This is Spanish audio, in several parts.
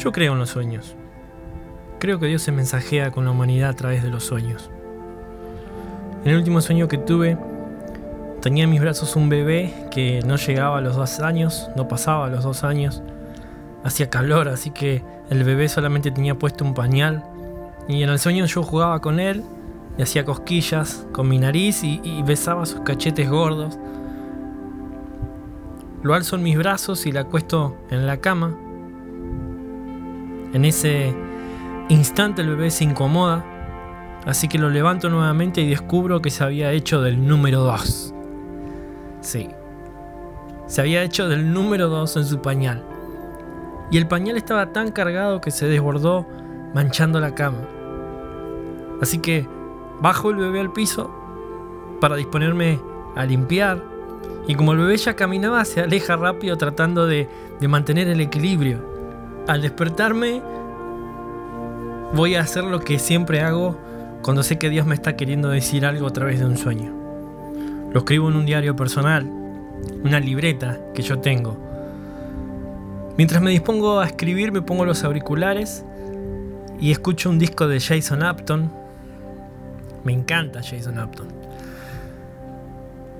Yo creo en los sueños. Creo que Dios se mensajea con la humanidad a través de los sueños. En el último sueño que tuve, tenía en mis brazos un bebé que no llegaba a los dos años, no pasaba a los dos años. Hacía calor, así que el bebé solamente tenía puesto un pañal. Y en el sueño yo jugaba con él y hacía cosquillas con mi nariz y, y besaba sus cachetes gordos. Lo alzo en mis brazos y la acuesto en la cama. En ese instante el bebé se incomoda, así que lo levanto nuevamente y descubro que se había hecho del número 2. Sí, se había hecho del número 2 en su pañal. Y el pañal estaba tan cargado que se desbordó manchando la cama. Así que bajo el bebé al piso para disponerme a limpiar. Y como el bebé ya caminaba, se aleja rápido tratando de, de mantener el equilibrio. Al despertarme, voy a hacer lo que siempre hago cuando sé que Dios me está queriendo decir algo a través de un sueño. Lo escribo en un diario personal, una libreta que yo tengo. Mientras me dispongo a escribir, me pongo los auriculares y escucho un disco de Jason Upton. Me encanta Jason Upton.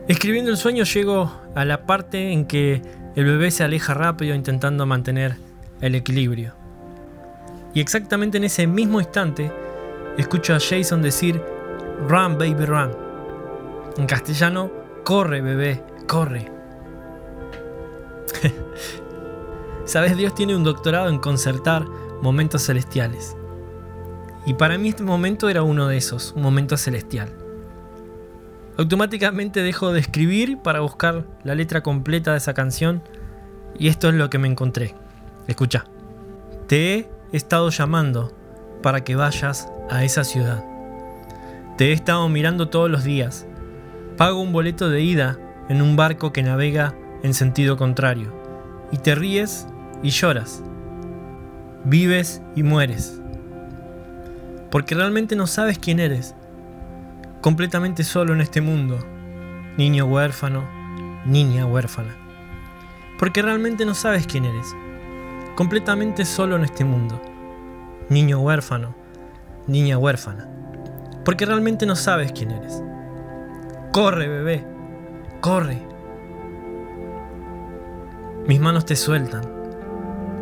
Escribiendo el sueño llego a la parte en que el bebé se aleja rápido intentando mantener el equilibrio. Y exactamente en ese mismo instante escucho a Jason decir, Run, baby, run. En castellano, corre bebé, corre. Sabes, Dios tiene un doctorado en concertar momentos celestiales. Y para mí este momento era uno de esos, un momento celestial. Automáticamente dejo de escribir para buscar la letra completa de esa canción y esto es lo que me encontré. Escucha. Te he estado llamando para que vayas a esa ciudad. Te he estado mirando todos los días Pago un boleto de ida en un barco que navega en sentido contrario. Y te ríes y lloras. Vives y mueres. Porque realmente no sabes quién eres. Completamente solo en este mundo. Niño huérfano, niña huérfana. Porque realmente no sabes quién eres. Completamente solo en este mundo. Niño huérfano, niña huérfana. Porque realmente no sabes quién eres. Corre, bebé. Corre. Mis manos te sueltan.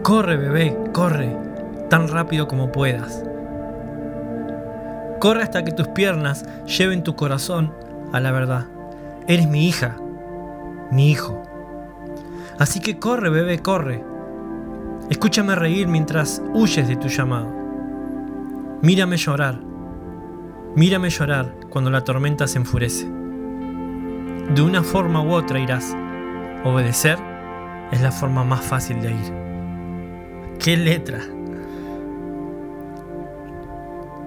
Corre, bebé, corre. Tan rápido como puedas. Corre hasta que tus piernas lleven tu corazón a la verdad. Eres mi hija, mi hijo. Así que corre, bebé, corre. Escúchame reír mientras huyes de tu llamado. Mírame llorar. Mírame llorar cuando la tormenta se enfurece. De una forma u otra irás. Obedecer es la forma más fácil de ir. ¡Qué letra!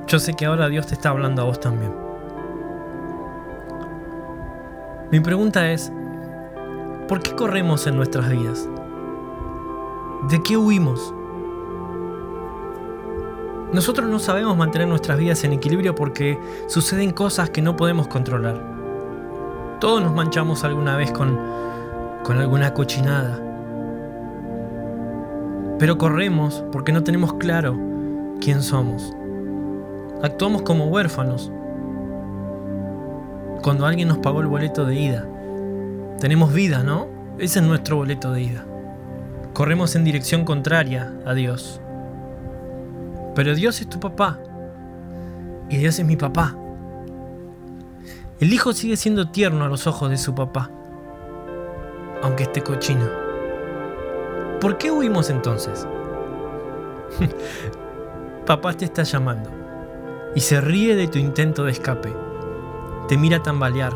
Yo sé que ahora Dios te está hablando a vos también. Mi pregunta es, ¿por qué corremos en nuestras vidas? ¿De qué huimos? Nosotros no sabemos mantener nuestras vidas en equilibrio porque suceden cosas que no podemos controlar. Todos nos manchamos alguna vez con, con alguna cochinada. Pero corremos porque no tenemos claro quién somos. Actuamos como huérfanos. Cuando alguien nos pagó el boleto de ida. Tenemos vida, ¿no? Ese es nuestro boleto de ida. Corremos en dirección contraria a Dios. Pero Dios es tu papá. Y Dios es mi papá. El hijo sigue siendo tierno a los ojos de su papá, aunque esté cochino. ¿Por qué huimos entonces? papá te está llamando y se ríe de tu intento de escape. Te mira tambalear.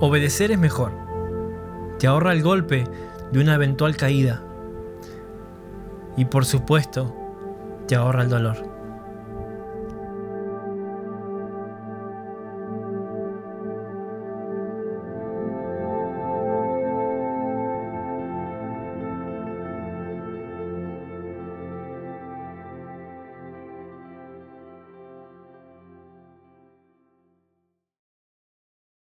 Obedecer es mejor. Te ahorra el golpe de una eventual caída. Y por supuesto, te ahorra el dolor.